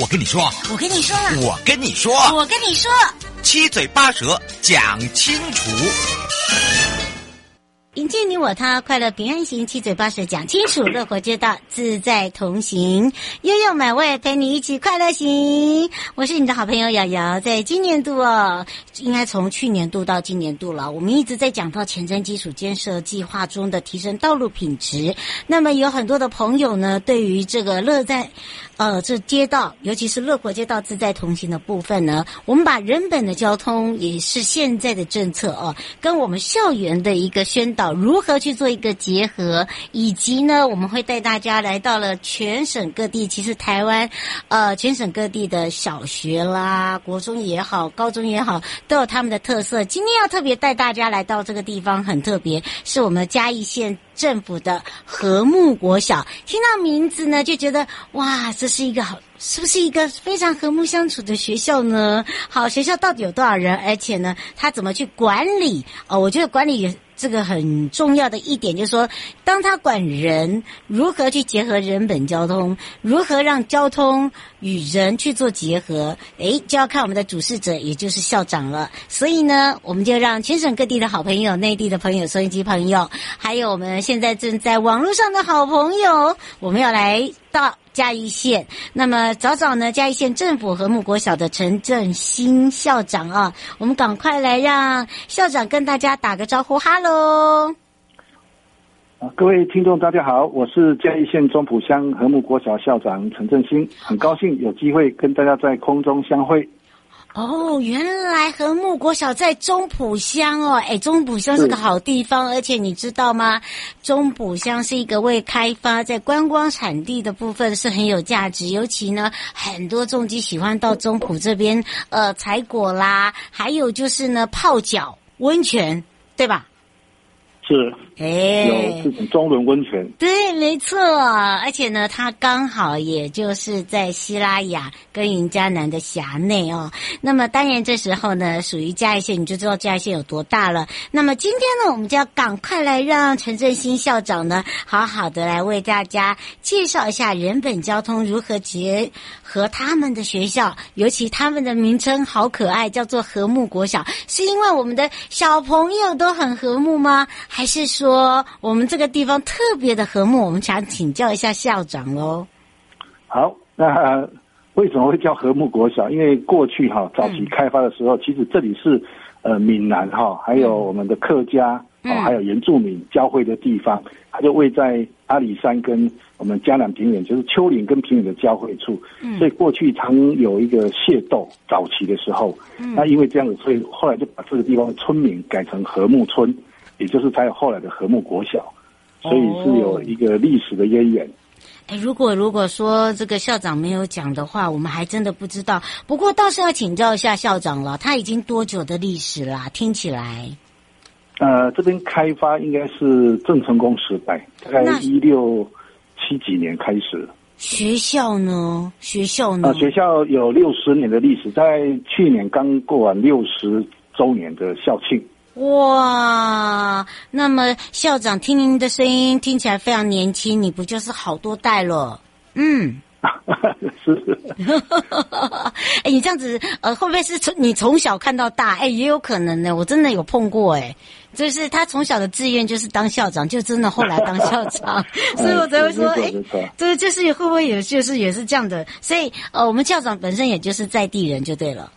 我跟你说，我跟你说，我跟你说，我跟你说，七嘴八舌讲清楚。迎接你我他，快乐平安行，七嘴八舌讲清楚，乐活街道自在同行，悠悠美味陪你一起快乐行。我是你的好朋友瑶瑶，在今年度哦，应该从去年度到今年度了，我们一直在讲到前瞻基础建设计划中的提升道路品质。那么有很多的朋友呢，对于这个乐在。呃，这街道，尤其是乐活街道自在同行的部分呢，我们把人本的交通也是现在的政策哦，跟我们校园的一个宣导如何去做一个结合，以及呢，我们会带大家来到了全省各地，其实台湾，呃，全省各地的小学啦、国中也好、高中也好，都有他们的特色。今天要特别带大家来到这个地方，很特别，是我们嘉义县。政府的和睦国小，听到名字呢，就觉得哇，这是一个好，是不是一个非常和睦相处的学校呢？好，学校到底有多少人？而且呢，他怎么去管理？哦，我觉得管理。这个很重要的一点就是说，当他管人，如何去结合人本交通，如何让交通与人去做结合，诶，就要看我们的主事者，也就是校长了。所以呢，我们就让全省各地的好朋友、内地的朋友、收音机朋友，还有我们现在正在网络上的好朋友，我们要来到。嘉义县，那么早早呢，嘉义县政府和睦国小的陈振兴校长啊，我们赶快来让校长跟大家打个招呼，哈喽！各位听众大家好，我是嘉义县中埔乡和睦国小校长陈振兴，很高兴有机会跟大家在空中相会。哦，原来和睦国小在中埔乡哦，哎，中埔乡是个好地方，而且你知道吗？中埔乡是一个未开发，在观光产地的部分是很有价值，尤其呢，很多重机喜欢到中埔这边呃采果啦，还有就是呢泡脚温泉，对吧？是，哎，有这种中仑温泉，对，没错，而且呢，它刚好也就是在希拉雅跟云嘉南的辖内哦。那么当然这时候呢，属于嘉义县，你就知道嘉义县有多大了。那么今天呢，我们就要赶快来让陈振兴校长呢，好好的来为大家介绍一下人本交通如何结合他们的学校，尤其他们的名称好可爱，叫做和睦国小，是因为我们的小朋友都很和睦吗？还是说我们这个地方特别的和睦？我们想请教一下校长喽。好，那为什么会叫和睦国小？因为过去哈早期开发的时候，嗯、其实这里是呃闽南哈，还有我们的客家。哦，还有原住民交汇的地方，它就位在阿里山跟我们嘉南平原，就是丘陵跟平原的交汇处。嗯，所以过去常有一个械斗，早期的时候，嗯，那因为这样子，所以后来就把这个地方的村名改成和睦村，也就是才有后来的和睦国小，所以是有一个历史的渊源。哎，如果如果说这个校长没有讲的话，我们还真的不知道。不过倒是要请教一下校长了，他已经多久的历史啦？听起来。呃，这边开发应该是郑成功时代，大概一六七几年开始。学校呢？学校呢？呃，学校有六十年的历史，在去年刚过完六十周年的校庆。哇，那么校长听您的声音听起来非常年轻，你不就是好多代了？嗯。是，哎，哎，你这样子，呃，会不会是从你从小看到大？哎，也有可能呢。我真的有碰过，哎，就是他从小的志愿就是当校长，就真的后来当校长，所以我才会说，哎，对，就是会不会也就是也是这样的？所以，呃，我们校长本身也就是在地人就对了。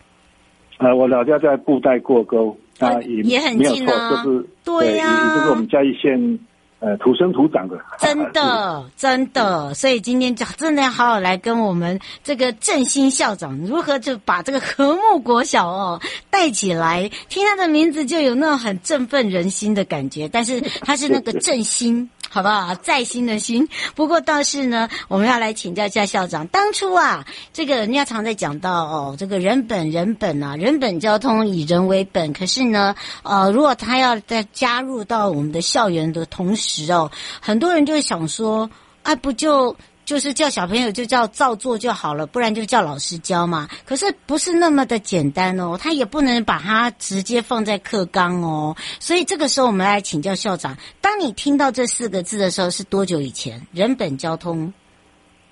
呃，我老家在布袋过沟，啊，也也很近啊，就是对呀，就是我们嘉义县。呃，土生土长的，真的，真的，所以今天就真的要好好来跟我们这个振兴校长如何就把这个和睦国小哦带起来，听他的名字就有那种很振奋人心的感觉，但是他是那个振兴。好不好？在心的心。不过倒是呢，我们要来请教一下校长。当初啊，这个人家常在讲到哦，这个人本人本啊，人本交通以人为本。可是呢，呃，如果他要再加入到我们的校园的同时哦，很多人就想说，啊，不就。就是叫小朋友就叫照做就好了，不然就叫老师教嘛。可是不是那么的简单哦，他也不能把它直接放在课纲哦。所以这个时候我们来请教校长，当你听到这四个字的时候是多久以前？人本交通？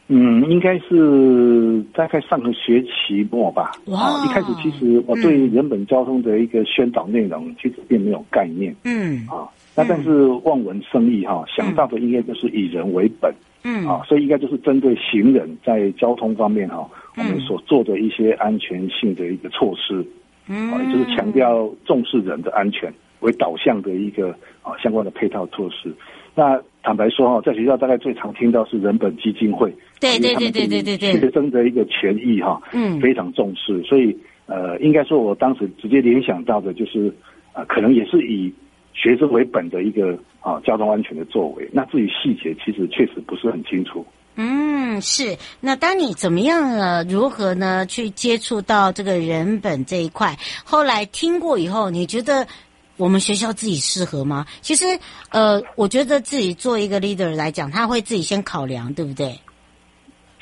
嗯，应该是大概上个学期末吧。哇！一开始其实我对人本交通的一个宣导内容其实并没有概念。嗯。啊，那但是望文生义哈，想到的应该就是以人为本。嗯，啊，所以应该就是针对行人在交通方面哈，我们所做的一些安全性的一个措施，嗯，啊，也就是强调重视人的安全为导向的一个啊相关的配套措施。那坦白说哈，在学校大概最常听到是人本基金会，对对对对对对对，学生的一个权益哈，嗯，非常重视，所以呃，应该说我当时直接联想到的就是啊，可能也是以。学生为本的一个啊交通安全的作为，那至于细节其实确实不是很清楚。嗯，是。那当你怎么样呢？如何呢？去接触到这个人本这一块？后来听过以后，你觉得我们学校自己适合吗？其实，呃，我觉得自己做一个 leader 来讲，他会自己先考量，对不对？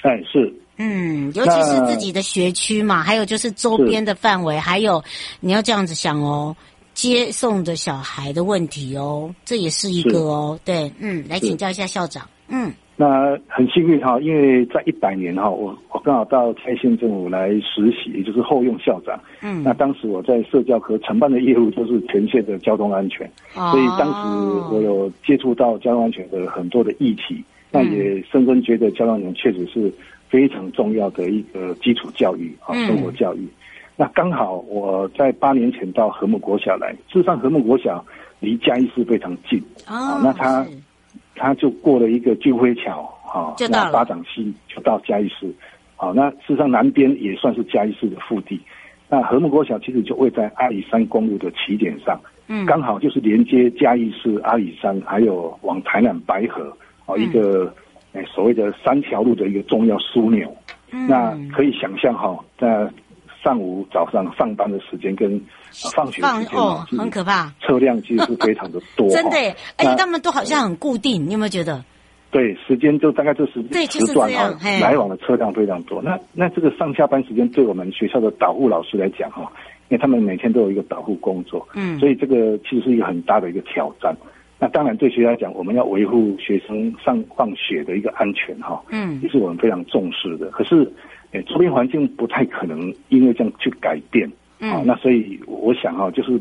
哎，是。嗯，尤其是自己的学区嘛，还有就是周边的范围，还有你要这样子想哦。接送的小孩的问题哦，这也是一个哦，对，嗯，来请教一下校长，嗯，那很幸运哈，因为在一百年哈，我我刚好到蔡县政府来实习，也就是后用校长，嗯，那当时我在社教科承办的业务就是全县的交通安全，哦，所以当时我有接触到交通安全的很多的议题，那也深深觉得交通安全确实是非常重要的一个基础教育啊，生活教育。那刚好我在八年前到和睦国小来，事实上和睦国小离嘉义市非常近啊、哦，那他他就过了一个俊辉桥啊，那八掌溪就到嘉义市，好，那事实上南边也算是嘉义市的腹地，那和睦国小其实就位在阿里山公路的起点上，嗯，刚好就是连接嘉义市阿里山，还有往台南白河啊一个诶所谓的三条路的一个重要枢纽，嗯，那可以想象哈在。上午、早上上班的时间跟、呃、放学的时间哦，很可怕，车辆其实是非常的多，真的，而且他们都好像很固定，你有没有觉得？对，时间就大概就是对时段啊，来往的车辆非常多。那那这个上下班时间对我们学校的导护老师来讲哈，因为他们每天都有一个导护工作，嗯，所以这个其实是一个很大的一个挑战。那当然对学校来讲，我们要维护学生上放学的一个安全哈，嗯，也是我们非常重视的。可是。诶，周边环境不太可能因为这样去改变，嗯，啊，那所以我想啊，就是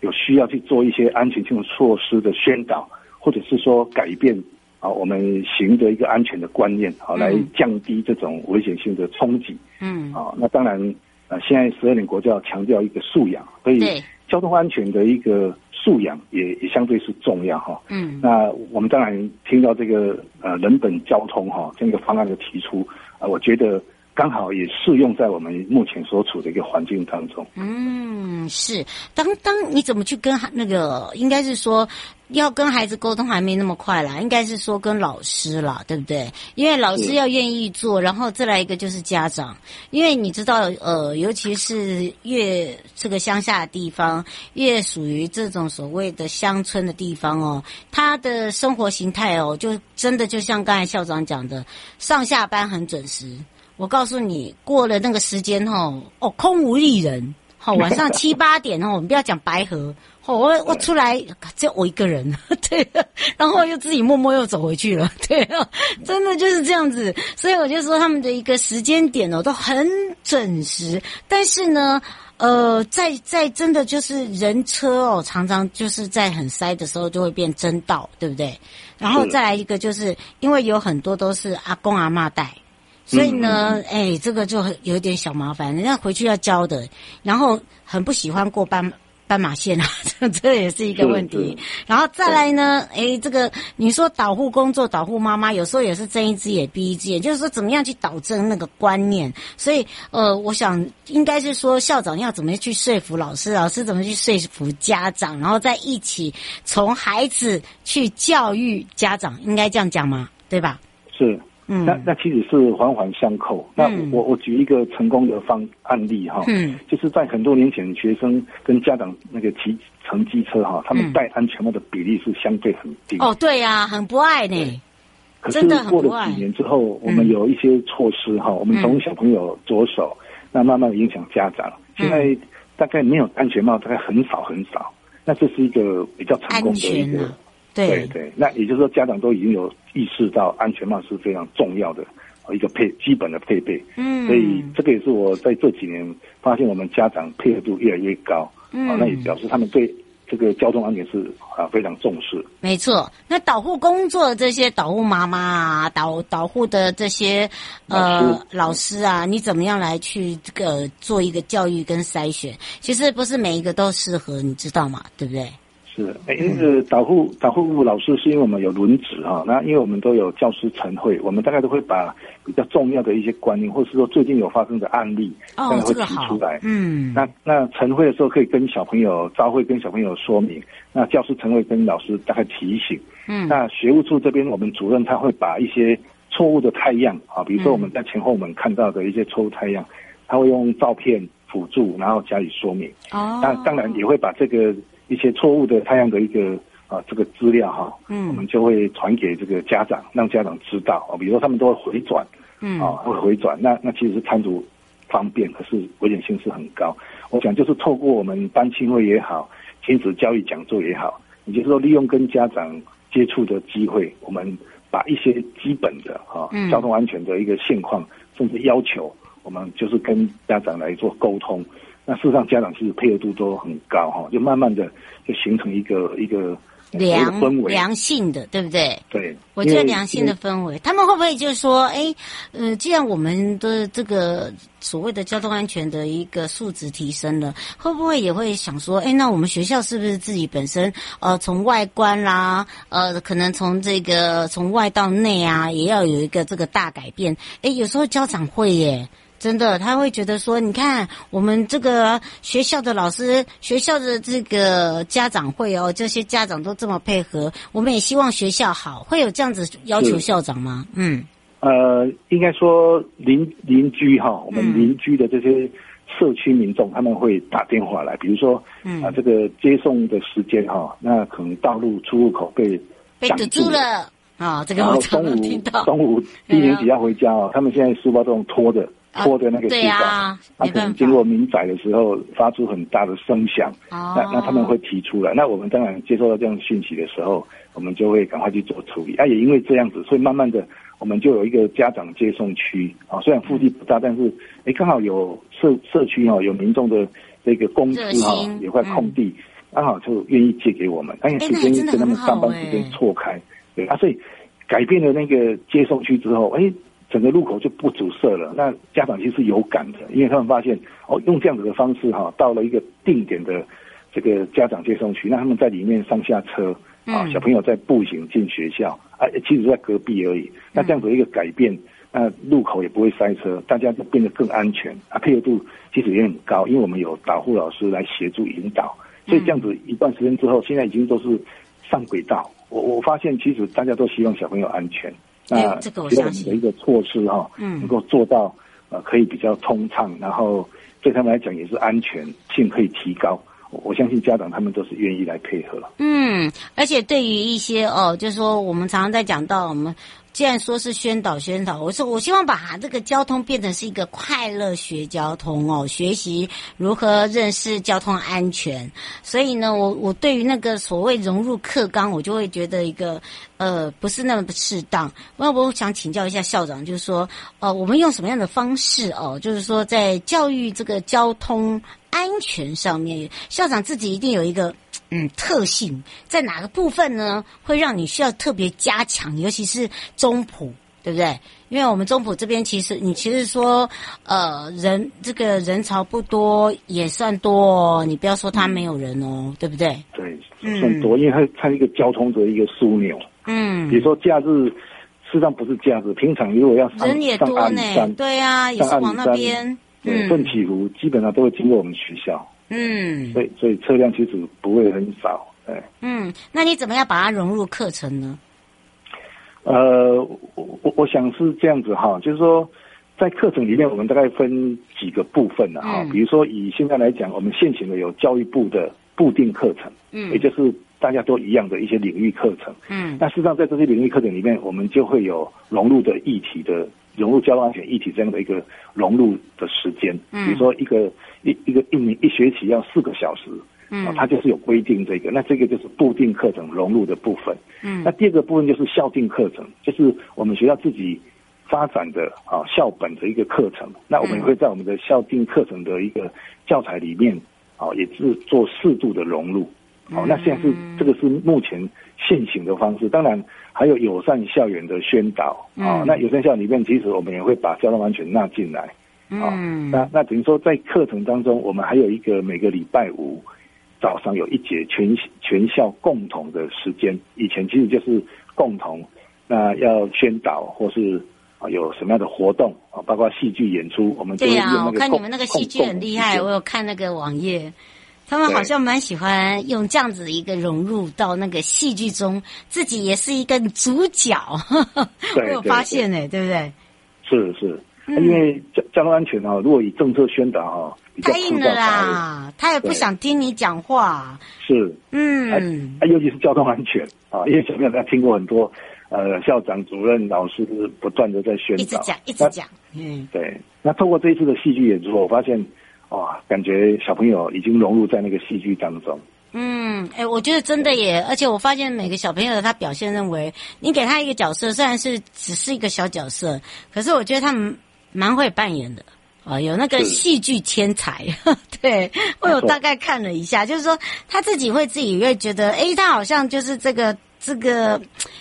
有需要去做一些安全性措施的宣导，或者是说改变啊，我们行的一个安全的观念，好，来降低这种危险性的冲击，嗯，啊，那当然，啊，现在十二年国教强调一个素养，所以交通安全的一个素养也也相对是重要哈，嗯，那我们当然听到这个呃人本交通哈这样一个方案的提出啊，我觉得。刚好也适用在我们目前所处的一个环境当中。嗯，是。当当你怎么去跟那个，应该是说要跟孩子沟通还没那么快啦，应该是说跟老师啦，对不对？因为老师要愿意做，然后再来一个就是家长，因为你知道，呃，尤其是越这个乡下的地方，越属于这种所谓的乡村的地方哦，他的生活形态哦，就真的就像刚才校长讲的，上下班很准时。我告诉你，过了那个时间吼，哦，空无一人，好，晚上七八点哦，我们不要讲白河，哦，我我出来只有我一个人，对，然后又自己默默又走回去了，对，真的就是这样子，所以我就说他们的一个时间点哦都很准时，但是呢，呃，在在真的就是人车哦，常常就是在很塞的时候就会变争道，对不对？然后再来一个就是因为有很多都是阿公阿嬷带。所以呢，哎、这个就有点小麻烦，人家回去要教的，然后很不喜欢过斑斑马线啊，这这也是一个问题。然后再来呢，哎、欸，这个你说导护工作，导护妈妈有时候也是睁一只眼闭一只眼，就是说怎么样去导正那个观念。所以，呃，我想应该是说校长要怎么去说服老师，老师怎么去说服家长，然后再一起从孩子去教育家长，应该这样讲吗？对吧？是。嗯，那那其实是环环相扣。那我我举一个成功的方案例哈，嗯，就是在很多年前，学生跟家长那个骑乘机车哈，他们戴安全帽的比例是相对很低。哦，对呀，很不爱呢。可是过了几年之后，我们有一些措施哈，我们从小朋友着手，那慢慢影响家长。现在大概没有安全帽，大概很少很少。那这是一个比较成功的一个。对对，对，那也就是说，家长都已经有意识到安全帽是非常重要的一个配基本的配备。嗯，所以这个也是我在这几年发现，我们家长配合度越来越高。嗯，啊，那也表示他们对这个交通安全是啊非常重视。没错，那导护工作这些导护妈妈啊，导导护的这些呃老师，老师啊，你怎么样来去这个做一个教育跟筛选？其实不是每一个都适合，你知道吗？对不对？是，哎，那个导护导护老师是因为我们有轮值哈，那因为我们都有教师晨会，我们大概都会把比较重要的一些观念，或是说最近有发生的案例，大概会提出来。嗯，那那晨会的时候可以跟小朋友朝会跟小朋友说明，那教师晨会跟老师大概提醒。嗯，那学务处这边我们主任他会把一些错误的太阳啊，比如说我们在前后门看到的一些错误态样，他会用照片辅助，然后加以说明。哦，那当然也会把这个。一些错误的太阳的一个啊这个资料哈，嗯，我们就会传给这个家长，让家长知道啊。比如说他们都会回转，嗯，啊会回转，那那其实是摊主方便，可是危险性是很高。我想就是透过我们班亲会也好，亲子教育讲座也好，也就是说利用跟家长接触的机会，我们把一些基本的啊交通安全的一个现况，甚至要求，我们就是跟家长来做沟通。那事实上，家长其实配合度都很高哈，就慢慢的就形成一个一个良氛围良性的，对不对？对，我觉得良性的氛围，他们会不会就是说，哎，呃，既然我们的这个所谓的交通安全的一个素质提升了，会不会也会想说，哎，那我们学校是不是自己本身呃，从外观啦，呃，可能从这个从外到内啊，也要有一个这个大改变？哎，有时候家长会耶。真的，他会觉得说，你看我们这个学校的老师、学校的这个家长会哦，这些家长都这么配合，我们也希望学校好，会有这样子要求校长吗？嗯，呃，应该说邻邻居哈，我们邻居的这些社区民众，他们会打电话来，比如说，嗯啊，这个接送的时间哈，那可能道路出入口被被堵住了啊，这个我常常听到。中午一年级要回家哦，他们现在书包都用拖的。拖的那个地方，啊，他可能经过民宅的时候发出很大的声响，那那他们会提出来，那我们当然接收到这样讯息的时候，我们就会赶快去做处理。啊，也因为这样子，所以慢慢的我们就有一个家长接送区。啊，虽然腹地不大，但是哎刚好有社社区哈，有民众的这个公司哈，有块空地，刚好就愿意借给我们，但是时间跟他们上班时间错开，对啊，所以改变了那个接送区之后，哎。整个路口就不阻塞了，那家长其实是有感的，因为他们发现哦，用这样子的方式哈，到了一个定点的这个家长接送区，那他们在里面上下车啊，小朋友在步行进学校，啊，其实在隔壁而已。那这样子一个改变，那路口也不会塞车，大家都变得更安全啊，配合度其实也很高，因为我们有导护老师来协助引导，所以这样子一段时间之后，现在已经都是上轨道。我我发现其实大家都希望小朋友安全。那这个我相信的一个措施哈，嗯，能够做到呃，可以比较通畅，然后对他们来讲也是安全性可以提高。我相信家长他们都是愿意来配合。嗯，而且对于一些哦，就是说我们常常在讲到我们既然说是宣导宣导，我说我希望把这个交通变成是一个快乐学交通哦，学习如何认识交通安全。所以呢，我我对于那个所谓融入课纲，我就会觉得一个呃不是那么的适当。那我想请教一下校长，就是说，呃，我们用什么样的方式哦，就是说在教育这个交通安全上面，校长自己一定有一个。嗯，特性在哪个部分呢？会让你需要特别加强，尤其是中埔，对不对？因为我们中普这边其实，你其实说，呃，人这个人潮不多，也算多哦。你不要说他没有人哦，嗯、对不对？对，算多，嗯、因为它它是一个交通的一个枢纽。嗯，比如说假日，事实际上不是假日，平常如果要上人也多呢，对啊，也是往那边，对，奋起湖基本上都会经过我们学校。嗯，所以所以车辆其实不会很少，哎。嗯，那你怎么样把它融入课程呢？呃，我我我想是这样子哈，就是说在课程里面，我们大概分几个部分的哈。嗯、比如说以现在来讲，我们现行的有教育部的固定课程，嗯，也就是大家都一样的一些领域课程，嗯。那事实上，在这些领域课程里面，我们就会有融入的议题的融入交通安全议题这样的一个融入的时间，嗯，比如说一个。一一个一年一学期要四个小时，嗯，它就是有规定这个，那这个就是固定课程融入的部分，嗯，那第二个部分就是校定课程，就是我们学校自己发展的啊校本的一个课程，那我们也会在我们的校定课程的一个教材里面啊，也是做适度的融入，好，那现在是这个是目前现行的方式，当然还有友善校园的宣导啊，那友善校园里面其实我们也会把交通安全纳进来。哦，那那等于说，在课程当中，我们还有一个每个礼拜五早上有一节全全校共同的时间。以前其实就是共同，那要宣导或是啊有什么样的活动啊，包括戏剧演出，我们对呀、啊，我看你们那个戏剧很厉害，我有看那个网页，他们好像蛮喜欢用这样子的一个融入到那个戏剧中，自己也是一个主角。我有发现哎，对不对？是是。因为交交通安全啊，如果以政策宣导啊，太硬了啦，他也不想听你讲话。是，嗯，啊，尤其是交通安全啊，因为小朋友他听过很多，呃，校长、主任、老师不断的在宣导，一直讲，一直讲，嗯，对。那透过这一次的戏剧演出，我发现，哇，感觉小朋友已经融入在那个戏剧当中。嗯，哎，我觉得真的耶，而且我发现每个小朋友他表现认为，你给他一个角色，虽然是只是一个小角色，可是我觉得他们。蛮会扮演的啊，有那个戏剧天才，是 对，我有大概看了一下，就是说他自己会自己会觉得，哎，他好像就是这个这个，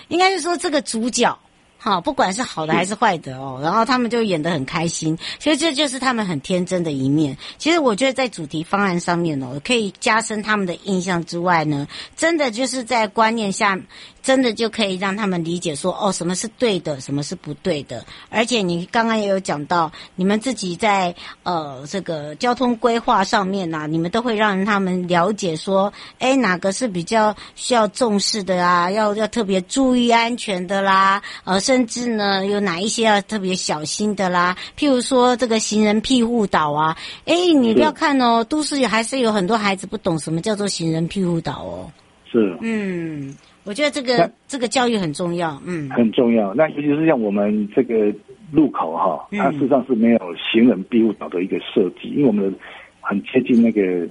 应该是说这个主角。好，不管是好的还是坏的哦，然后他们就演得很开心，其实这就是他们很天真的一面。其实我觉得在主题方案上面哦，可以加深他们的印象之外呢，真的就是在观念下，真的就可以让他们理解说，哦，什么是对的，什么是不对的。而且你刚刚也有讲到，你们自己在呃这个交通规划上面呐、啊，你们都会让他们了解说，哎，哪个是比较需要重视的啊，要要特别注意安全的啦，呃是。甚至呢，有哪一些要特别小心的啦？譬如说这个行人庇护岛啊，哎，你不要看哦，是都市里还是有很多孩子不懂什么叫做行人庇护岛哦。是，嗯，我觉得这个这个教育很重要，嗯，很重要。那尤其是像我们这个路口哈，它事实上是没有行人庇护岛的一个设计，嗯、因为我们很接近那个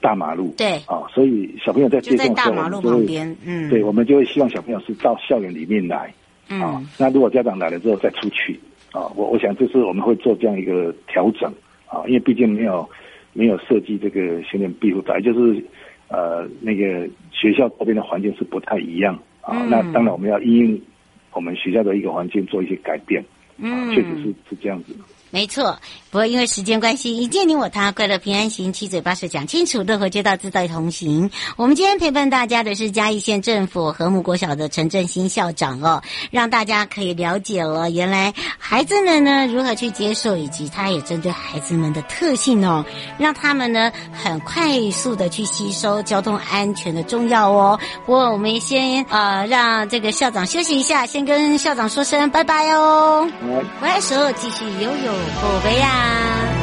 大马路，对，啊，所以小朋友在接送的时候，大马路旁边，嗯，对，我们就会希望小朋友是到校园里面来。嗯、啊，那如果家长来了之后再出去，啊，我我想这是我们会做这样一个调整，啊，因为毕竟没有没有设计这个训练庇护岛，就是呃那个学校周边的环境是不太一样，啊，嗯、那当然我们要因应我们学校的一个环境做一些改变，啊，确实是是这样子。没错，不过因为时间关系，一见你我他，快乐平安行，七嘴八舌讲清楚，乐活街道自在同行。我们今天陪伴大家的是嘉义县政府和睦国小的陈振兴校长哦，让大家可以了解了原来孩子们呢如何去接受，以及他也针对孩子们的特性哦，让他们呢很快速的去吸收交通安全的重要哦。不过我们先呃让这个校长休息一下，先跟校长说声拜拜哦，回来时候继续游泳。宝贝呀！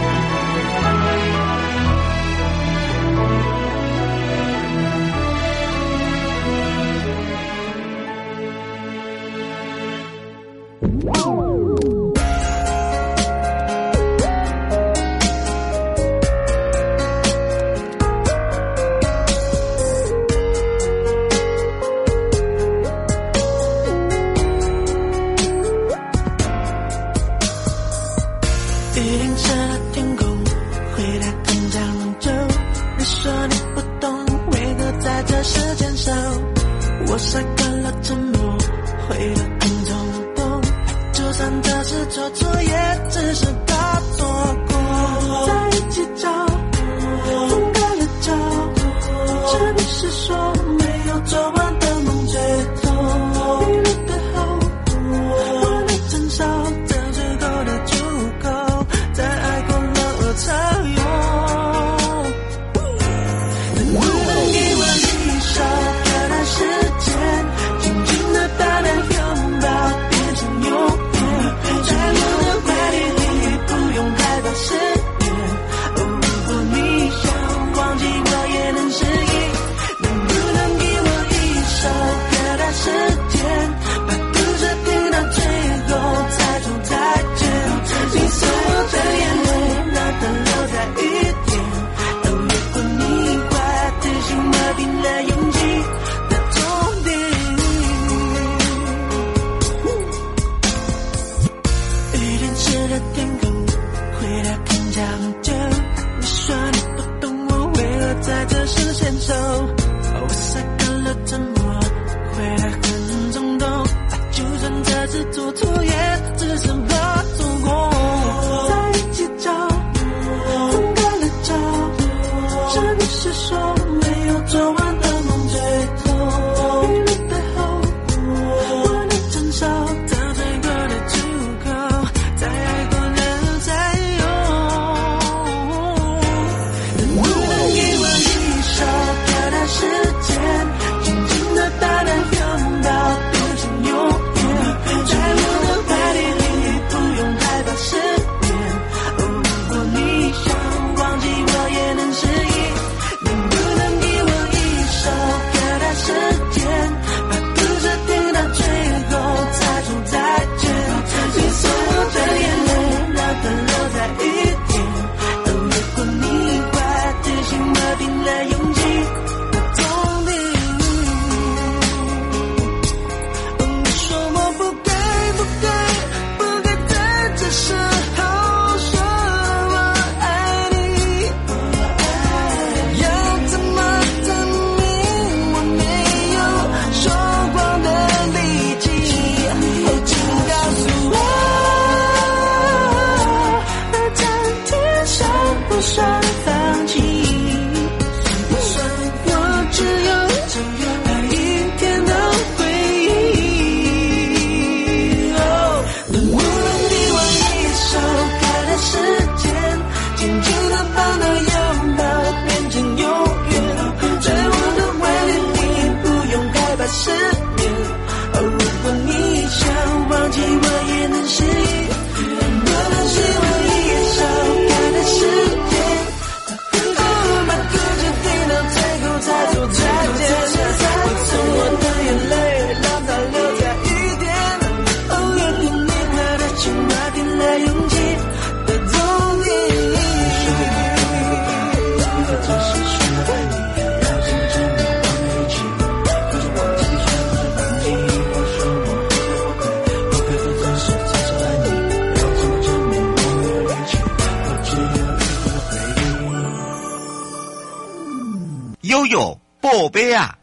宝贝啊！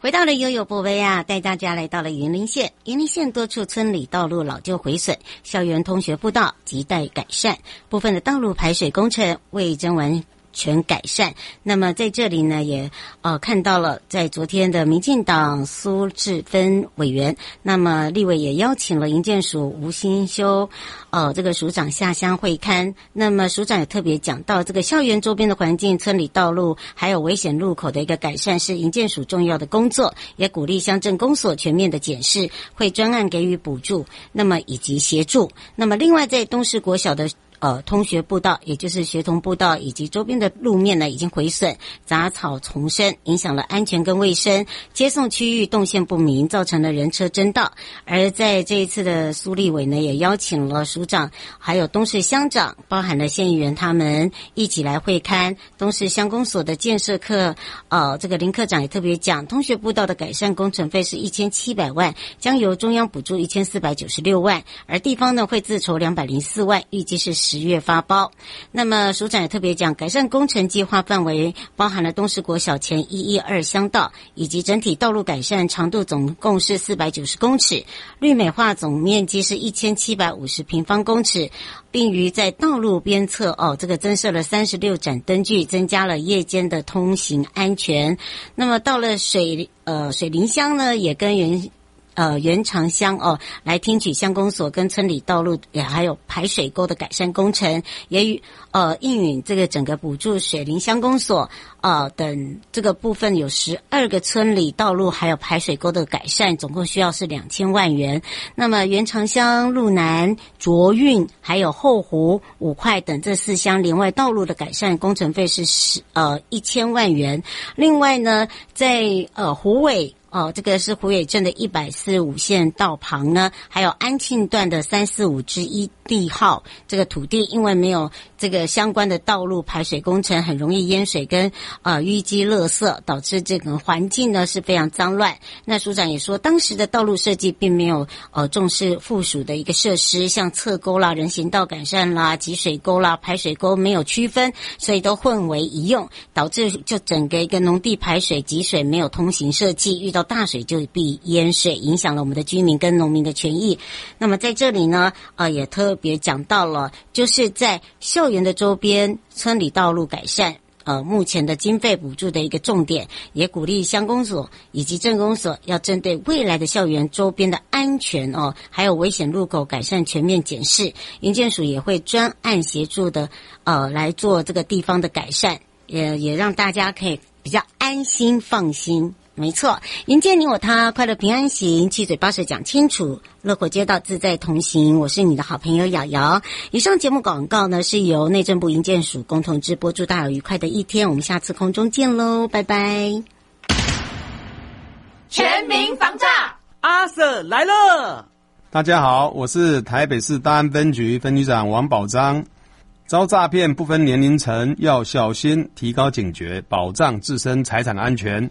回到了悠悠宝贝啊，带大家来到了云林县。云林县多处村里道路老旧毁损，校园通学步道亟待改善，部分的道路排水工程未征完全改善。那么在这里呢，也呃看到了，在昨天的民进党苏治芬委员，那么立委也邀请了营建署吴新修，呃这个署长下乡会勘。那么署长也特别讲到，这个校园周边的环境、村里道路还有危险路口的一个改善是营建署重要的工作，也鼓励乡镇公所全面的检视，会专案给予补助，那么以及协助。那么另外在东势国小的。呃，通学步道，也就是学童步道以及周边的路面呢，已经毁损，杂草丛生，影响了安全跟卫生。接送区域动线不明，造成了人车争道。而在这一次的苏立伟呢，也邀请了署长，还有东势乡长，包含了县议员，他们一起来会勘东势乡公所的建设课。呃，这个林科长也特别讲，通学步道的改善工程费是一千七百万，将由中央补助一千四百九十六万，而地方呢会自筹两百零四万，预计是。十月发包，那么署长也特别讲，改善工程计划范围包含了东势国小前一一二乡道，以及整体道路改善长度总共是四百九十公尺，绿美化总面积是一千七百五十平方公尺，并于在道路边侧哦，这个增设了三十六盏灯具，增加了夜间的通行安全。那么到了水呃水林乡呢，也跟原。呃，原长乡哦，来听取乡公所跟村里道路也还有排水沟的改善工程，也与呃应允这个整个补助水林乡公所呃等这个部分有十二个村里道路还有排水沟的改善，总共需要是两千万元。那么原长乡、路南、卓运还有后湖、五块等这四乡连外道路的改善工程费是十呃一千万元。另外呢，在呃湖尾。哦，这个是湖尾镇的一百四十五线道旁呢，还有安庆段的三四五之一地号，这个土地因为没有这个相关的道路排水工程，很容易淹水跟呃淤积垃圾，导致这个环境呢是非常脏乱。那署长也说，当时的道路设计并没有呃重视附属的一个设施，像侧沟啦、人行道改善啦、集水沟啦、排水沟没有区分，所以都混为一用，导致就整个一个农地排水集水没有通行设计，遇到大水就必淹水，影响了我们的居民跟农民的权益。那么在这里呢，呃，也特别讲到了，就是在校园的周边村里道路改善，呃，目前的经费补助的一个重点，也鼓励乡公所以及镇公所要针对未来的校园周边的安全哦，还有危险路口改善全面检视。营建署也会专案协助的，呃，来做这个地方的改善，也也让大家可以比较安心放心。没错，迎接你我他，快乐平安行，七嘴八舌讲清楚，乐活街道自在同行。我是你的好朋友瑶瑶。以上节目广告呢，是由内政部营建署共同直播，祝大家有愉快的一天。我们下次空中见喽，拜拜。全民防诈，阿 Sir 来了。大家好，我是台北市大安分局分局长王宝章。遭诈骗不分年龄层，要小心，提高警觉，保障自身财产安全。